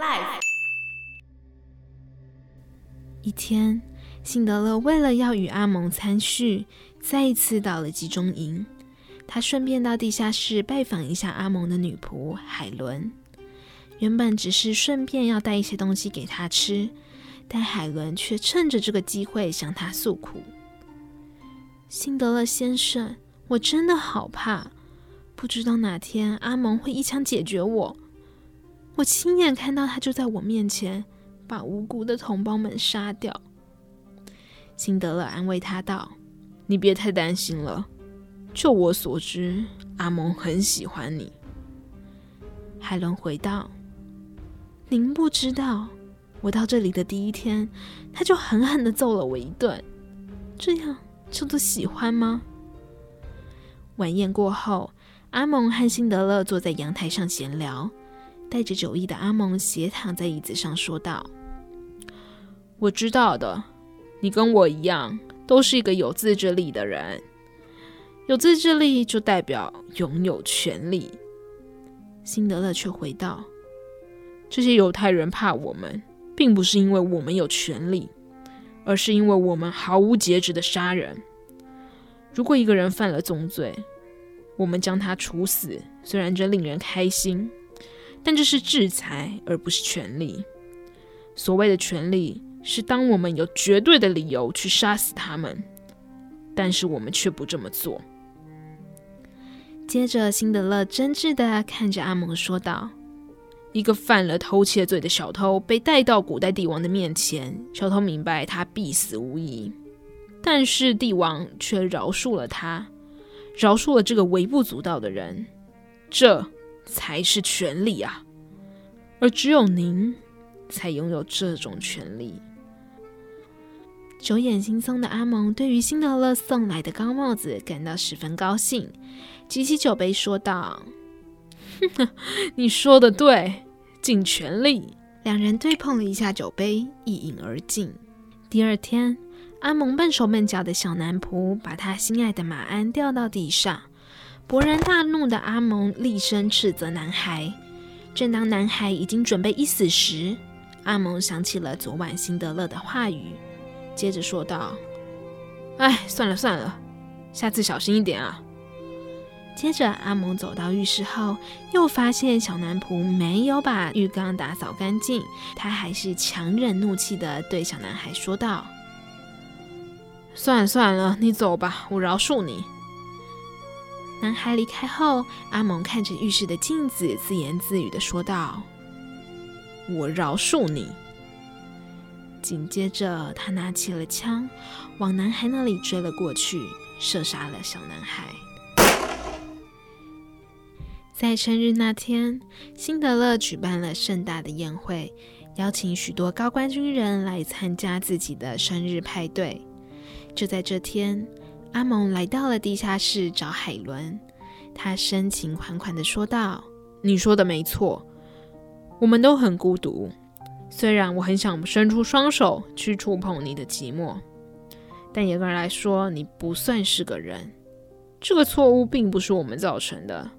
Life。一天，辛德勒为了要与阿蒙参叙，再一次到了集中营。他顺便到地下室拜访一下阿蒙的女仆海伦。原本只是顺便要带一些东西给他吃，但海伦却趁着这个机会向他诉苦：“辛德勒先生，我真的好怕，不知道哪天阿蒙会一枪解决我。我亲眼看到他就在我面前。”把无辜的同胞们杀掉。辛德勒安慰他道：“你别太担心了。就我所知，阿蒙很喜欢你。”海伦回道：“您不知道，我到这里的第一天，他就狠狠地揍了我一顿。这样叫做喜欢吗？”晚宴过后，阿蒙和辛德勒坐在阳台上闲聊。带着酒意的阿蒙斜躺在椅子上说道。我知道的，你跟我一样，都是一个有自制力的人。有自制力就代表拥有权力。辛德勒却回道：“这些犹太人怕我们，并不是因为我们有权力，而是因为我们毫无节制的杀人。如果一个人犯了重罪，我们将他处死，虽然这令人开心，但这是制裁，而不是权力。所谓的权力。”是当我们有绝对的理由去杀死他们，但是我们却不这么做。接着，辛德勒真挚地看着阿蒙说道：“一个犯了偷窃罪的小偷被带到古代帝王的面前，小偷明白他必死无疑，但是帝王却饶恕了他，饶恕了这个微不足道的人，这才是权利啊！而只有您才拥有这种权利。”酒眼惺忪的阿蒙对于辛德勒送来的高帽子感到十分高兴，举起酒杯说道：“哼哼，你说的对，尽全力。”两人对碰了一下酒杯，一饮而尽。第二天，阿蒙笨手笨脚的小男仆把他心爱的马鞍掉到地上，勃然大怒的阿蒙厉声斥责男孩。正当男孩已经准备一死时，阿蒙想起了昨晚辛德勒的话语。接着说道：“哎，算了算了，下次小心一点啊。”接着，阿蒙走到浴室后，又发现小男仆没有把浴缸打扫干净，他还是强忍怒气地对小男孩说道：“算了算了，你走吧，我饶恕你。”男孩离开后，阿蒙看着浴室的镜子，自言自语地说道：“我饶恕你。”紧接着，他拿起了枪，往男孩那里追了过去，射杀了小男孩。在生日那天，辛德勒举办了盛大的宴会，邀请许多高官军人来参加自己的生日派对。就在这天，阿蒙来到了地下室找海伦，他深情款款地说道：“你说的没错，我们都很孤独。”虽然我很想伸出双手去触碰你的寂寞，但严格来说，你不算是个人。这个错误并不是我们造成的，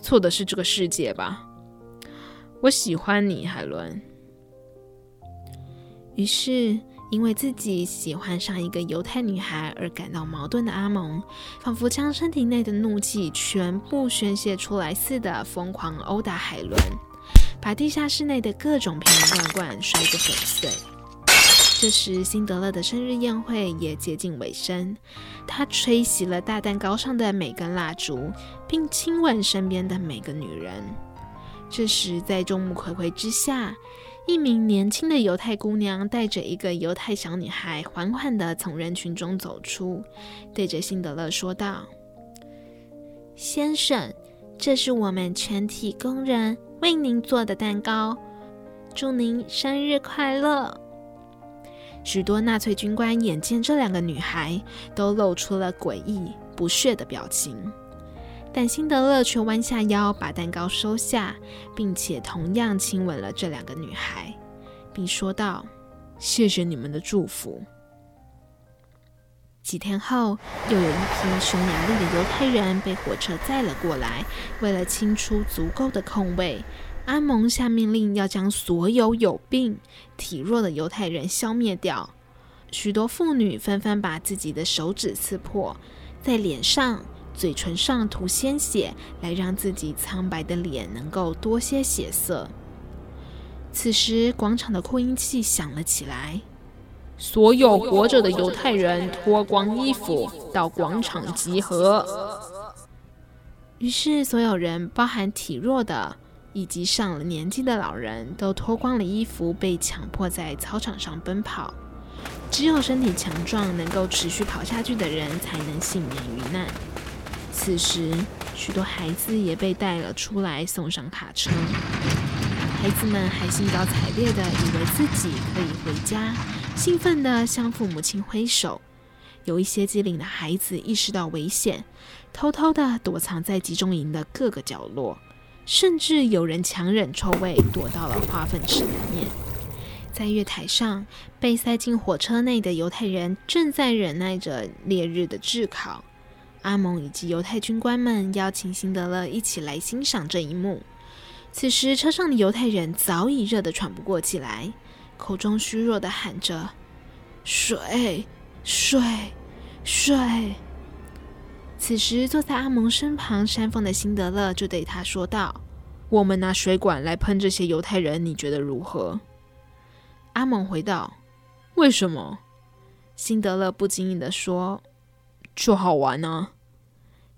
错的是这个世界吧？我喜欢你，海伦。于是，因为自己喜欢上一个犹太女孩而感到矛盾的阿蒙，仿佛将身体内的怒气全部宣泄出来似的，疯狂殴打海伦。把地下室内的各种瓶瓶罐罐摔个粉碎。这时，辛德勒的生日宴会也接近尾声，他吹熄了大蛋糕上的每根蜡烛，并亲吻身边的每个女人。这时，在众目睽睽之下，一名年轻的犹太姑娘带着一个犹太小女孩，缓缓地从人群中走出，对着辛德勒说道：“先生，这是我们全体工人。”为您做的蛋糕，祝您生日快乐！许多纳粹军官眼见这两个女孩，都露出了诡异不屑的表情，但辛德勒却弯下腰把蛋糕收下，并且同样亲吻了这两个女孩，并说道：“谢谢你们的祝福。”几天后，又有一批匈牙利的犹太人被火车载了过来。为了清出足够的空位，阿蒙下命令要将所有有病、体弱的犹太人消灭掉。许多妇女纷纷把自己的手指刺破，在脸上、嘴唇上涂鲜血，来让自己苍白的脸能够多些血色。此时，广场的扩音器响了起来：“所有活着的犹太人脱光衣服到广场集合。”于是，所有人，包含体弱的以及上了年纪的老人，都脱光了衣服，被强迫在操场上奔跑。只有身体强壮、能够持续跑下去的人，才能幸免于难。此时，许多孩子也被带了出来，送上卡车。孩子们还兴高采烈地以为自己可以回家，兴奋地向父母亲挥手。有一些机灵的孩子意识到危险，偷偷地躲藏在集中营的各个角落，甚至有人强忍臭味，躲到了化粪池里面。在月台上，被塞进火车内的犹太人正在忍耐着烈日的炙烤。阿蒙以及犹太军官们邀请辛德勒一起来欣赏这一幕。此时，车上的犹太人早已热得喘不过气来，口中虚弱地喊着：“水，水，水！”此时，坐在阿蒙身旁扇风的辛德勒就对他说道：“我们拿水管来喷这些犹太人，你觉得如何？”阿蒙回道：“为什么？”辛德勒不经意地说：“就好玩呢。”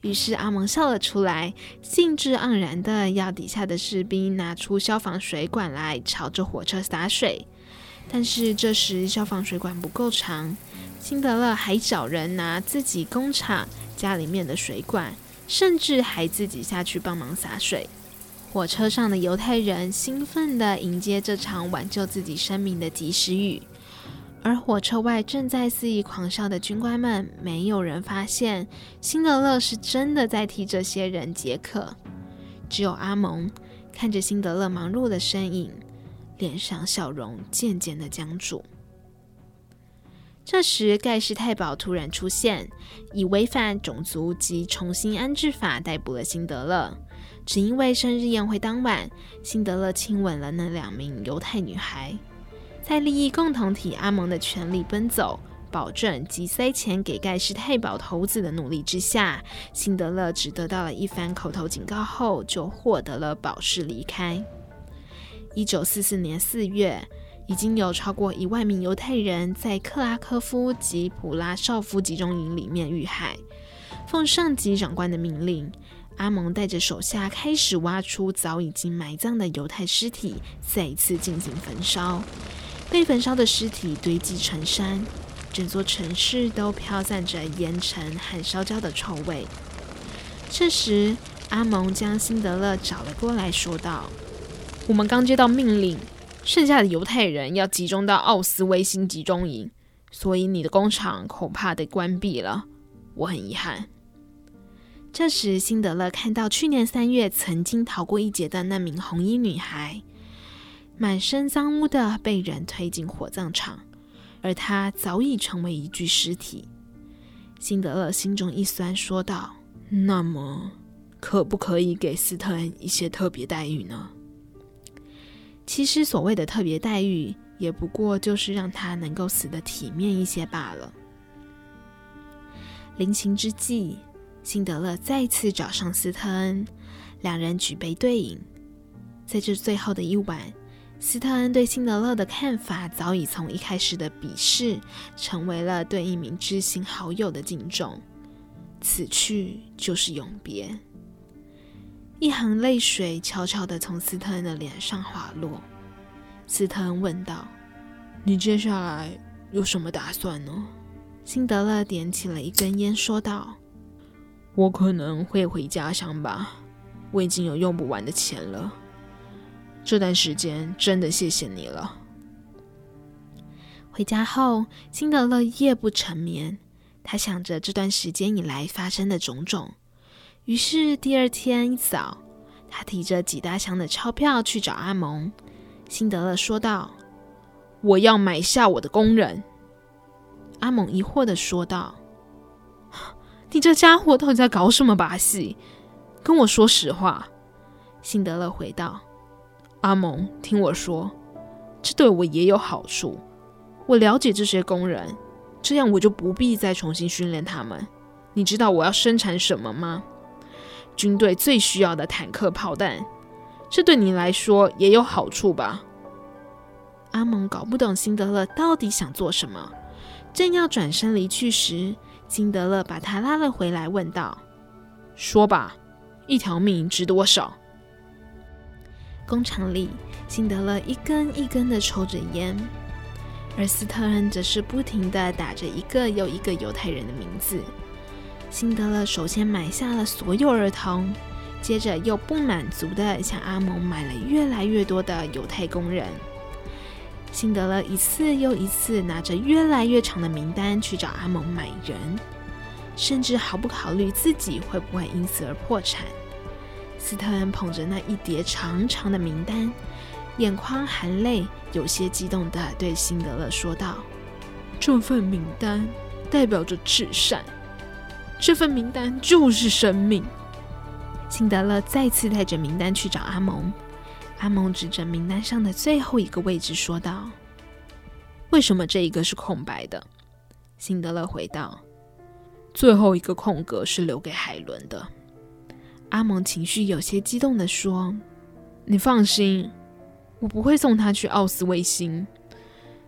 于是阿蒙笑了出来，兴致盎然地要底下的士兵拿出消防水管来朝着火车洒水。但是这时消防水管不够长，辛德勒还找人拿自己工厂家里面的水管，甚至还自己下去帮忙洒水。火车上的犹太人兴奋地迎接这场挽救自己生命的及时雨，而火车外正在肆意狂笑的军官们，没有人发现辛德勒是真的在替这些人解渴。只有阿蒙看着辛德勒忙碌的身影，脸上笑容渐渐地僵住。这时，盖世太保突然出现，以违反种族及重新安置法逮捕了辛德勒。只因为生日宴会当晚，辛德勒亲吻了那两名犹太女孩，在利益共同体阿蒙的全力奔走、保证及塞钱给盖世太保头子的努力之下，辛德勒只得到了一番口头警告后，就获得了保释离开。一九四四年四月，已经有超过一万名犹太人在克拉科夫及普拉绍夫集中营里面遇害，奉上级长官的命令。阿蒙带着手下开始挖出早已经埋葬的犹太尸体，再一次进行焚烧。被焚烧的尸体堆积成山，整座城市都飘散着烟尘和烧焦的臭味。这时，阿蒙将辛德勒找了过来，说道：“我们刚接到命令，剩下的犹太人要集中到奥斯威辛集中营，所以你的工厂恐怕得关闭了。我很遗憾。”这时，辛德勒看到去年三月曾经逃过一劫的那名红衣女孩，满身脏污的被人推进火葬场，而他早已成为一具尸体。辛德勒心中一酸，说道：“那么，可不可以给斯特恩一些特别待遇呢？”其实，所谓的特别待遇，也不过就是让他能够死得体面一些罢了。临行之际。辛德勒再次找上斯特恩，两人举杯对饮。在这最后的一晚，斯特恩对辛德勒的看法早已从一开始的鄙视，成为了对一名知心好友的敬重。此去就是永别。一行泪水悄悄地从斯特恩的脸上滑落。斯特恩问道：“你接下来有什么打算呢？”辛德勒点起了一根烟，说道。我可能会回家乡吧，我已经有用不完的钱了。这段时间真的谢谢你了。回家后，辛德勒夜不成眠，他想着这段时间以来发生的种种。于是第二天一早，他提着几大箱的钞票去找阿蒙。辛德勒说道：“我要买下我的工人。”阿蒙疑惑地说道。你这家伙到底在搞什么把戏？跟我说实话。”辛德勒回道。阿蒙，听我说，这对我也有好处。我了解这些工人，这样我就不必再重新训练他们。你知道我要生产什么吗？军队最需要的坦克炮弹，这对你来说也有好处吧？阿蒙搞不懂辛德勒到底想做什么，正要转身离去时，辛德勒把他拉了回来，问道：“说吧，一条命值多少？”工厂里，辛德勒一根一根的抽着烟，而斯特恩则是不停的打着一个又一个犹太人的名字。辛德勒首先买下了所有儿童，接着又不满足的向阿蒙买了越来越多的犹太工人。辛德勒一次又一次拿着越来越长的名单去找阿蒙买人，甚至毫不考虑自己会不会因此而破产。斯特恩捧着那一叠长长的名单，眼眶含泪，有些激动地对辛德勒说道：“这份名单代表着至善。”这份名单就是生命。辛德勒再次带着名单去找阿蒙，阿蒙指着名单上的最后一个位置说道：“为什么这一个是空白的？”辛德勒回道：“最后一个空格是留给海伦的。”阿蒙情绪有些激动地说：“你放心，我不会送他去奥斯威辛。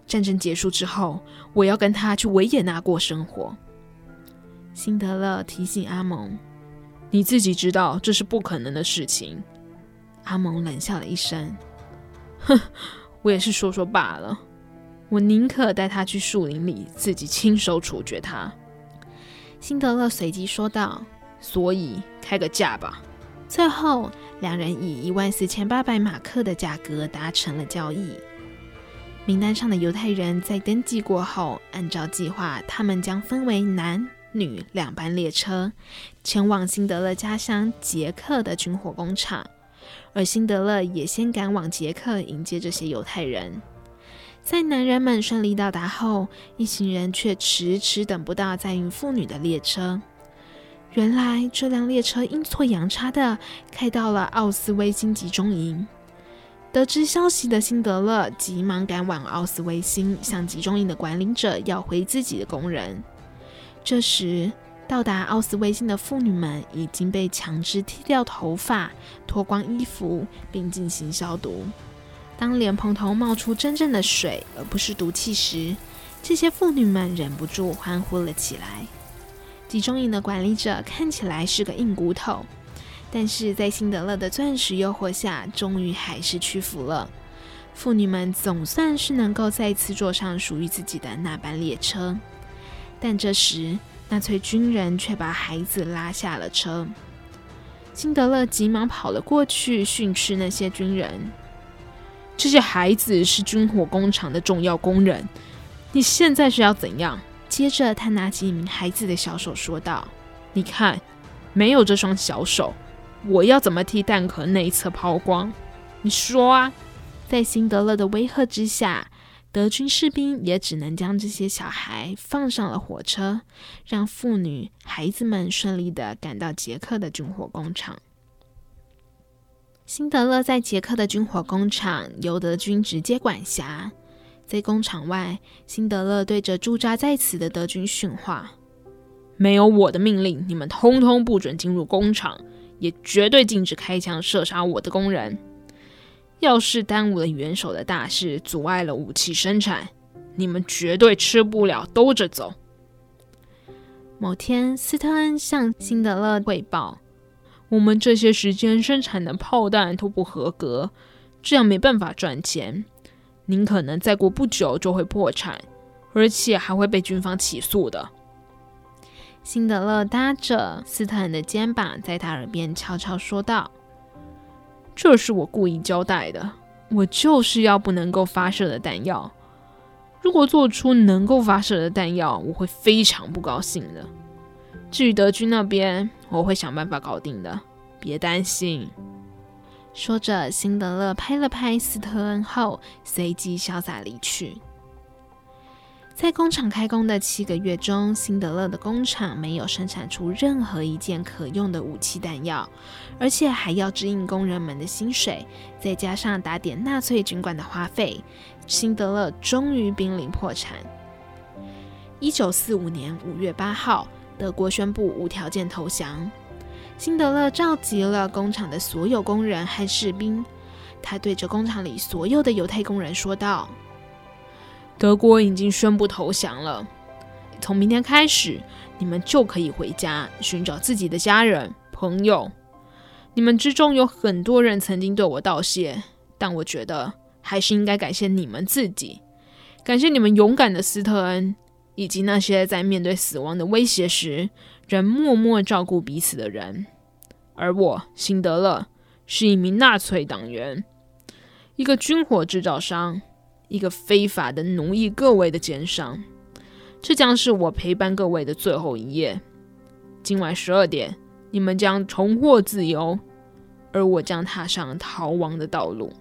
战争结束之后，我要跟他去维也纳过生活。”辛德勒提醒阿蒙：“你自己知道这是不可能的事情。”阿蒙冷笑了一声：“哼，我也是说说罢了。我宁可带他去树林里，自己亲手处决他。”辛德勒随即说道：“所以开个价吧。”最后，两人以一万四千八百马克的价格达成了交易。名单上的犹太人在登记过后，按照计划，他们将分为男。女两班列车前往辛德勒家乡捷克的军火工厂，而辛德勒也先赶往捷克迎接这些犹太人。在男人们顺利到达后，一行人却迟迟等不到载运妇女的列车。原来这辆列车阴错阳差地开到了奥斯威辛集中营。得知消息的辛德勒急忙赶往奥斯威辛，向集中营的管理者要回自己的工人。这时，到达奥斯威辛的妇女们已经被强制剃掉头发、脱光衣服，并进行消毒。当莲蓬头冒出真正的水，而不是毒气时，这些妇女们忍不住欢呼了起来。集中营的管理者看起来是个硬骨头，但是在辛德勒的钻石诱惑下，终于还是屈服了。妇女们总算是能够再次坐上属于自己的那班列车。但这时，纳粹军人却把孩子拉下了车。辛德勒急忙跑了过去，训斥那些军人：“这些孩子是军火工厂的重要工人，你现在是要怎样？”接着，他拿起一名孩子的小手，说道：“你看，没有这双小手，我要怎么替弹壳内侧抛光？你说啊！”在辛德勒的威吓之下。德军士兵也只能将这些小孩放上了火车，让妇女、孩子们顺利地赶到捷克的军火工厂。辛德勒在捷克的军火工厂由德军直接管辖。在工厂外，辛德勒对着驻扎在此的德军训话：“没有我的命令，你们通通不准进入工厂，也绝对禁止开枪射杀我的工人。”要是耽误了元首的大事，阻碍了武器生产，你们绝对吃不了兜着走。某天，斯特恩向辛德勒汇报：“我们这些时间生产的炮弹都不合格，这样没办法赚钱。您可能再过不久就会破产，而且还会被军方起诉的。”辛德勒搭着斯坦的肩膀，在他耳边悄悄说道。这是我故意交代的，我就是要不能够发射的弹药。如果做出能够发射的弹药，我会非常不高兴的。至于德军那边，我会想办法搞定的，别担心。说着，辛德勒拍了拍斯特恩后，随即潇洒离去。在工厂开工的七个月中，辛德勒的工厂没有生产出任何一件可用的武器弹药，而且还要支应工人们的薪水，再加上打点纳粹军官的花费，辛德勒终于濒临破产。一九四五年五月八号，德国宣布无条件投降。辛德勒召集了工厂的所有工人和士兵，他对着工厂里所有的犹太工人说道。德国已经宣布投降了。从明天开始，你们就可以回家寻找自己的家人、朋友。你们之中有很多人曾经对我道谢，但我觉得还是应该感谢你们自己，感谢你们勇敢的斯特恩，以及那些在面对死亡的威胁时仍默默照顾彼此的人。而我，辛德勒，是一名纳粹党员，一个军火制造商。一个非法的奴役各位的奸商，这将是我陪伴各位的最后一夜。今晚十二点，你们将重获自由，而我将踏上逃亡的道路。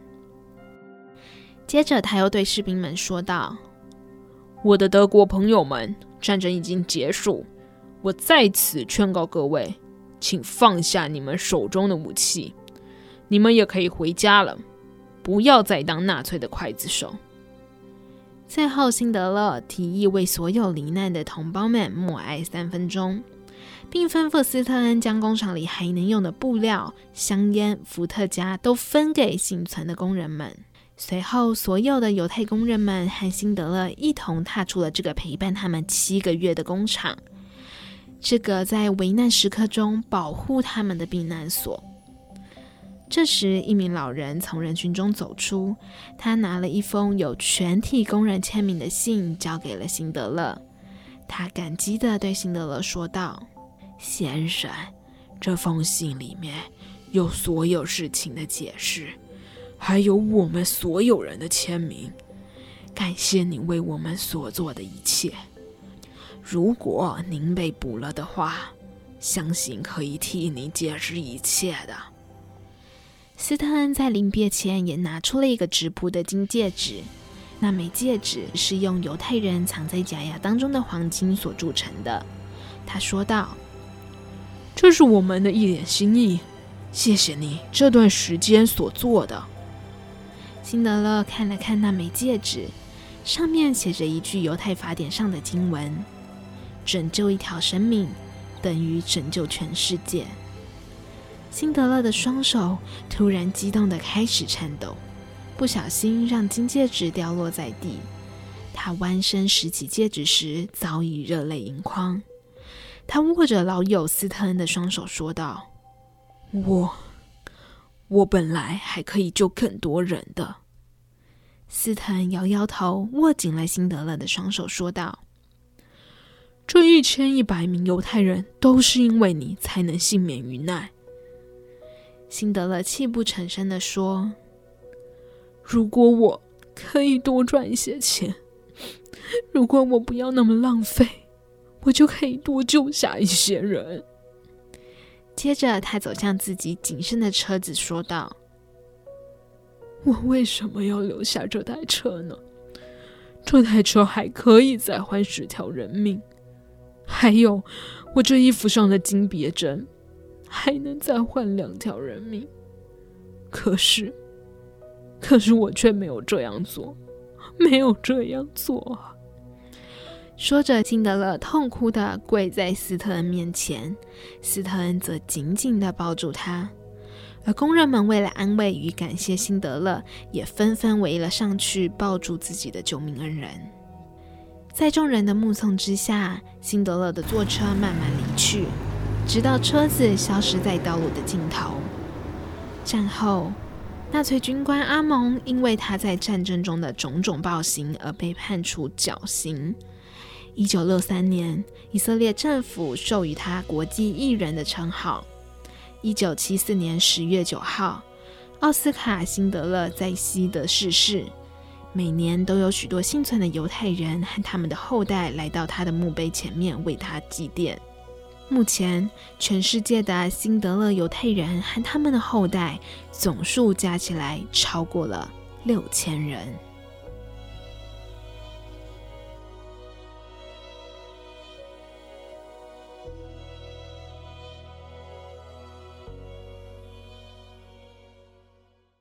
接着，他又对士兵们说道：“我的德国朋友们，战争已经结束，我在此劝告各位，请放下你们手中的武器，你们也可以回家了，不要再当纳粹的刽子手。”最后，辛德勒提议为所有罹难的同胞们默哀三分钟，并吩咐斯特恩将工厂里还能用的布料、香烟、伏特加都分给幸存的工人们。随后，所有的犹太工人们和辛德勒一同踏出了这个陪伴他们七个月的工厂，这个在危难时刻中保护他们的避难所。这时，一名老人从人群中走出，他拿了一封有全体工人签名的信，交给了辛德勒。他感激地对辛德勒说道：“先生，这封信里面有所有事情的解释，还有我们所有人的签名。感谢你为我们所做的一切。如果您被捕了的话，相信可以替你解释一切的。”斯特恩在临别前也拿出了一个质朴的金戒指，那枚戒指是用犹太人藏在假牙当中的黄金所铸成的。他说道：“这是我们的一点心意，谢谢你这段时间所做的。”辛德勒看了看那枚戒指，上面写着一句犹太法典上的经文：“拯救一条生命，等于拯救全世界。”辛德勒的双手突然激动地开始颤抖，不小心让金戒指掉落在地。他弯身拾起戒指时，早已热泪盈眶。他握着老友斯特恩的双手说道：“我，我本来还可以救更多人的。”斯坦摇摇头，握紧了辛德勒的双手说道：“这一千一百名犹太人都是因为你才能幸免于难。”辛德勒泣不成声地说：“如果我可以多赚一些钱，如果我不要那么浪费，我就可以多救下一些人。”接着，他走向自己仅剩的车子，说道：“我为什么要留下这台车呢？这台车还可以再换十条人命，还有我这衣服上的金别针。”还能再换两条人命，可是，可是我却没有这样做，没有这样做。说着，辛德勒痛哭地跪在斯特恩面前，斯特恩则紧紧地抱住他。而工人们为了安慰与感谢辛德勒，也纷纷围了上去，抱住自己的救命恩人。在众人的目送之下，辛德勒的坐车慢慢离去。直到车子消失在道路的尽头。战后，纳粹军官阿蒙因为他在战争中的种种暴行而被判处绞刑。一九六三年，以色列政府授予他国际艺人的称号。一九七四年十月九号，奥斯卡·辛德勒在西德逝世。每年都有许多幸存的犹太人和他们的后代来到他的墓碑前面为他祭奠。目前，全世界的辛德勒犹太人和他们的后代总数加起来超过了六千人。